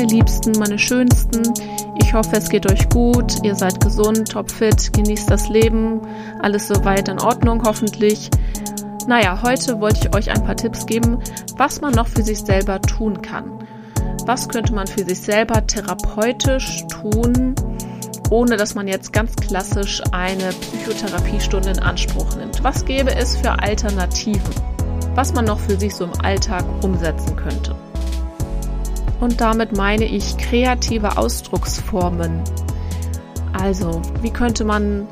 meine Liebsten, meine Schönsten. Ich hoffe, es geht euch gut, ihr seid gesund, topfit, genießt das Leben, alles soweit in Ordnung hoffentlich. Naja, heute wollte ich euch ein paar Tipps geben, was man noch für sich selber tun kann. Was könnte man für sich selber therapeutisch tun, ohne dass man jetzt ganz klassisch eine Psychotherapiestunde in Anspruch nimmt? Was gäbe es für Alternativen? Was man noch für sich so im Alltag umsetzen könnte? Und damit meine ich kreative Ausdrucksformen. Also, wie könnte man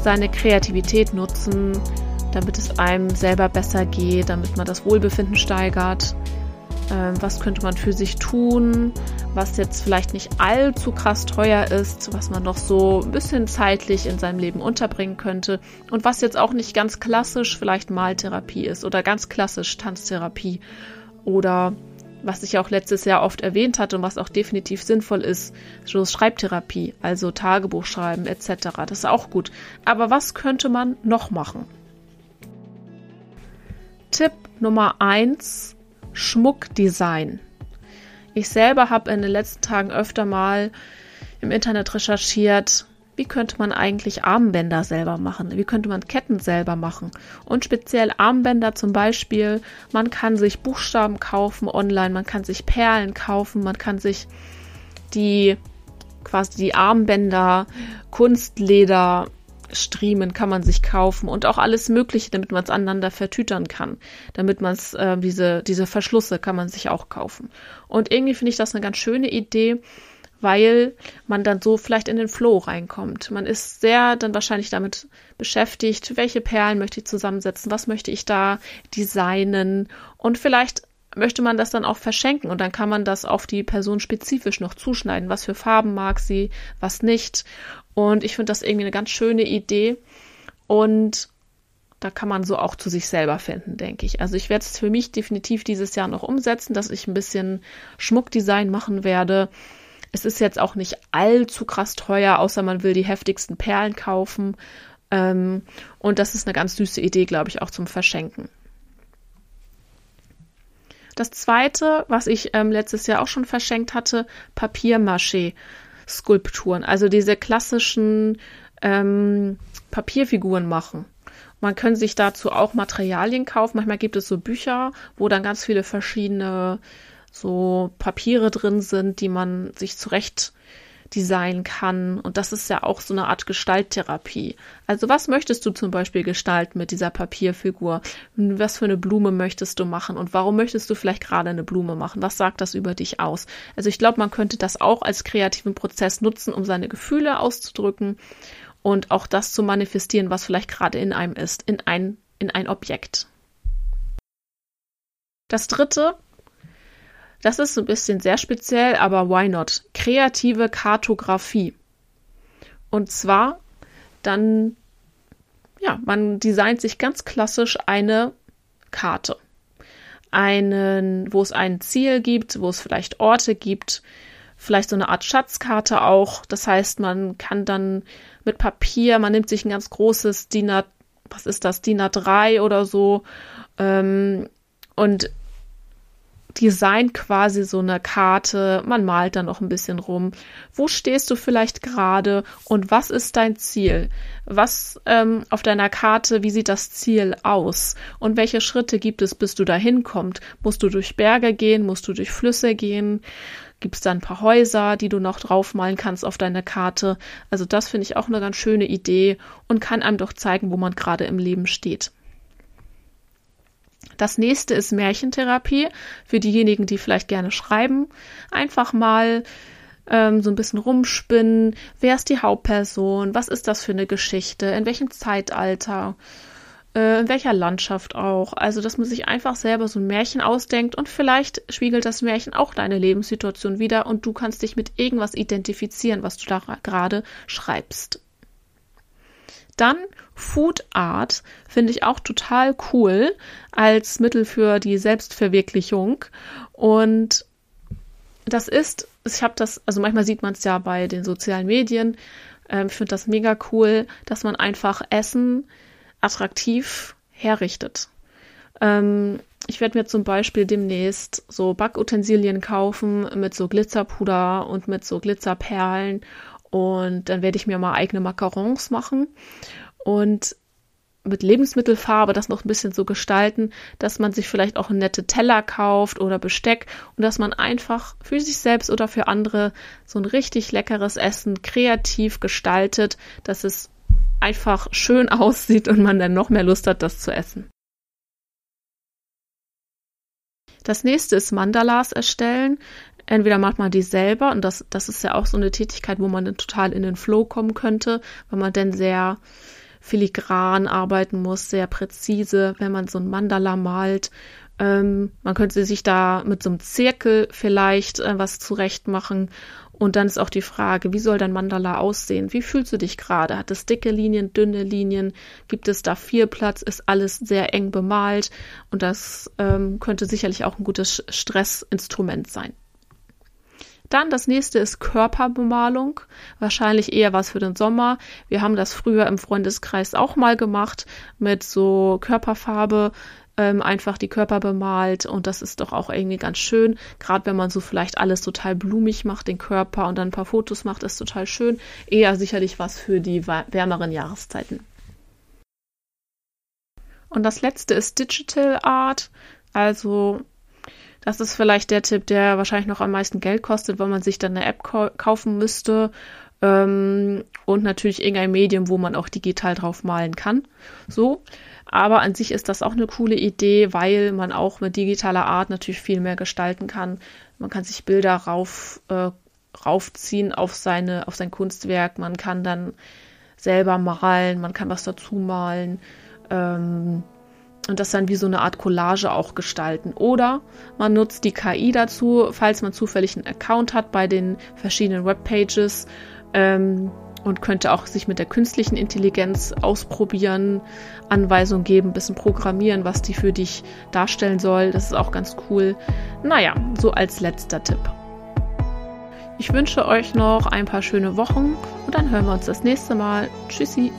seine Kreativität nutzen, damit es einem selber besser geht, damit man das Wohlbefinden steigert? Ähm, was könnte man für sich tun, was jetzt vielleicht nicht allzu krass teuer ist, was man noch so ein bisschen zeitlich in seinem Leben unterbringen könnte und was jetzt auch nicht ganz klassisch vielleicht Maltherapie ist oder ganz klassisch Tanztherapie oder was ich auch letztes Jahr oft erwähnt hatte und was auch definitiv sinnvoll ist, so Schreibtherapie, also Tagebuch schreiben etc. Das ist auch gut. Aber was könnte man noch machen? Tipp Nummer eins: Schmuckdesign. Ich selber habe in den letzten Tagen öfter mal im Internet recherchiert, wie könnte man eigentlich Armbänder selber machen? Wie könnte man Ketten selber machen? Und speziell Armbänder zum Beispiel, man kann sich Buchstaben kaufen online, man kann sich Perlen kaufen, man kann sich die quasi die Armbänder, Kunstleder, Striemen kann man sich kaufen und auch alles Mögliche, damit man es aneinander vertütern kann. Damit man es, äh, diese, diese Verschlüsse kann man sich auch kaufen. Und irgendwie finde ich das eine ganz schöne Idee, weil man dann so vielleicht in den Flow reinkommt. Man ist sehr dann wahrscheinlich damit beschäftigt, welche Perlen möchte ich zusammensetzen, was möchte ich da designen und vielleicht möchte man das dann auch verschenken und dann kann man das auf die Person spezifisch noch zuschneiden. Was für Farben mag sie, was nicht. Und ich finde das irgendwie eine ganz schöne Idee. Und da kann man so auch zu sich selber finden, denke ich. Also ich werde es für mich definitiv dieses Jahr noch umsetzen, dass ich ein bisschen Schmuckdesign machen werde. Es ist jetzt auch nicht allzu krass teuer, außer man will die heftigsten Perlen kaufen. Ähm, und das ist eine ganz süße Idee, glaube ich, auch zum Verschenken. Das zweite, was ich ähm, letztes Jahr auch schon verschenkt hatte, Papiermaché-Skulpturen. Also diese klassischen ähm, Papierfiguren machen. Man kann sich dazu auch Materialien kaufen. Manchmal gibt es so Bücher, wo dann ganz viele verschiedene so Papiere drin sind, die man sich zurecht designen kann. Und das ist ja auch so eine Art Gestalttherapie. Also was möchtest du zum Beispiel gestalten mit dieser Papierfigur? Was für eine Blume möchtest du machen? Und warum möchtest du vielleicht gerade eine Blume machen? Was sagt das über dich aus? Also ich glaube, man könnte das auch als kreativen Prozess nutzen, um seine Gefühle auszudrücken und auch das zu manifestieren, was vielleicht gerade in einem ist, in ein, in ein Objekt. Das dritte, das ist ein bisschen sehr speziell, aber why not? Kreative Kartografie. Und zwar dann, ja, man designt sich ganz klassisch eine Karte. Einen, wo es ein Ziel gibt, wo es vielleicht Orte gibt, vielleicht so eine Art Schatzkarte auch. Das heißt, man kann dann mit Papier, man nimmt sich ein ganz großes DIN A, was ist das, DIN A3 oder so, ähm, und designt quasi so eine Karte, man malt dann noch ein bisschen rum. Wo stehst du vielleicht gerade und was ist dein Ziel? Was ähm, auf deiner Karte, wie sieht das Ziel aus? Und welche Schritte gibt es, bis du dahin kommst? Musst du durch Berge gehen? Musst du durch Flüsse gehen? Gibt es da ein paar Häuser, die du noch draufmalen kannst auf deine Karte? Also das finde ich auch eine ganz schöne Idee und kann einem doch zeigen, wo man gerade im Leben steht. Das nächste ist Märchentherapie für diejenigen, die vielleicht gerne schreiben. Einfach mal ähm, so ein bisschen rumspinnen. Wer ist die Hauptperson? Was ist das für eine Geschichte? In welchem Zeitalter? Äh, in welcher Landschaft auch? Also, dass man sich einfach selber so ein Märchen ausdenkt und vielleicht spiegelt das Märchen auch deine Lebenssituation wieder und du kannst dich mit irgendwas identifizieren, was du da gerade schreibst. Dann Food Art finde ich auch total cool als Mittel für die Selbstverwirklichung. Und das ist, ich habe das, also manchmal sieht man es ja bei den sozialen Medien. Ähm, ich finde das mega cool, dass man einfach Essen attraktiv herrichtet. Ähm, ich werde mir zum Beispiel demnächst so Backutensilien kaufen mit so Glitzerpuder und mit so Glitzerperlen. Und dann werde ich mir mal eigene Macarons machen. Und mit Lebensmittelfarbe das noch ein bisschen so gestalten, dass man sich vielleicht auch nette Teller kauft oder Besteck und dass man einfach für sich selbst oder für andere so ein richtig leckeres Essen kreativ gestaltet, dass es einfach schön aussieht und man dann noch mehr Lust hat, das zu essen. Das nächste ist Mandalas erstellen. Entweder macht man die selber und das, das ist ja auch so eine Tätigkeit, wo man dann total in den Flow kommen könnte, weil man dann sehr filigran arbeiten muss, sehr präzise, wenn man so ein Mandala malt. Ähm, man könnte sich da mit so einem Zirkel vielleicht äh, was zurecht machen. Und dann ist auch die Frage, wie soll dein Mandala aussehen? Wie fühlst du dich gerade? Hat es dicke Linien, dünne Linien? Gibt es da viel Platz? Ist alles sehr eng bemalt? Und das ähm, könnte sicherlich auch ein gutes Stressinstrument sein. Dann das nächste ist Körperbemalung. Wahrscheinlich eher was für den Sommer. Wir haben das früher im Freundeskreis auch mal gemacht mit so Körperfarbe. Ähm, einfach die Körper bemalt und das ist doch auch irgendwie ganz schön. Gerade wenn man so vielleicht alles total blumig macht, den Körper und dann ein paar Fotos macht, ist total schön. Eher sicherlich was für die wärmeren Jahreszeiten. Und das letzte ist Digital Art. Also das ist vielleicht der Tipp, der wahrscheinlich noch am meisten Geld kostet, weil man sich dann eine App kaufen müsste. Ähm, und natürlich irgendein Medium, wo man auch digital drauf malen kann. So. Aber an sich ist das auch eine coole Idee, weil man auch mit digitaler Art natürlich viel mehr gestalten kann. Man kann sich Bilder rauf, äh, raufziehen auf seine, auf sein Kunstwerk. Man kann dann selber malen, man kann was dazu malen. Ähm, und das dann wie so eine Art Collage auch gestalten. Oder man nutzt die KI dazu, falls man zufällig einen Account hat bei den verschiedenen Webpages ähm, und könnte auch sich mit der künstlichen Intelligenz ausprobieren, Anweisungen geben, ein bisschen programmieren, was die für dich darstellen soll. Das ist auch ganz cool. Naja, so als letzter Tipp. Ich wünsche euch noch ein paar schöne Wochen und dann hören wir uns das nächste Mal. Tschüssi.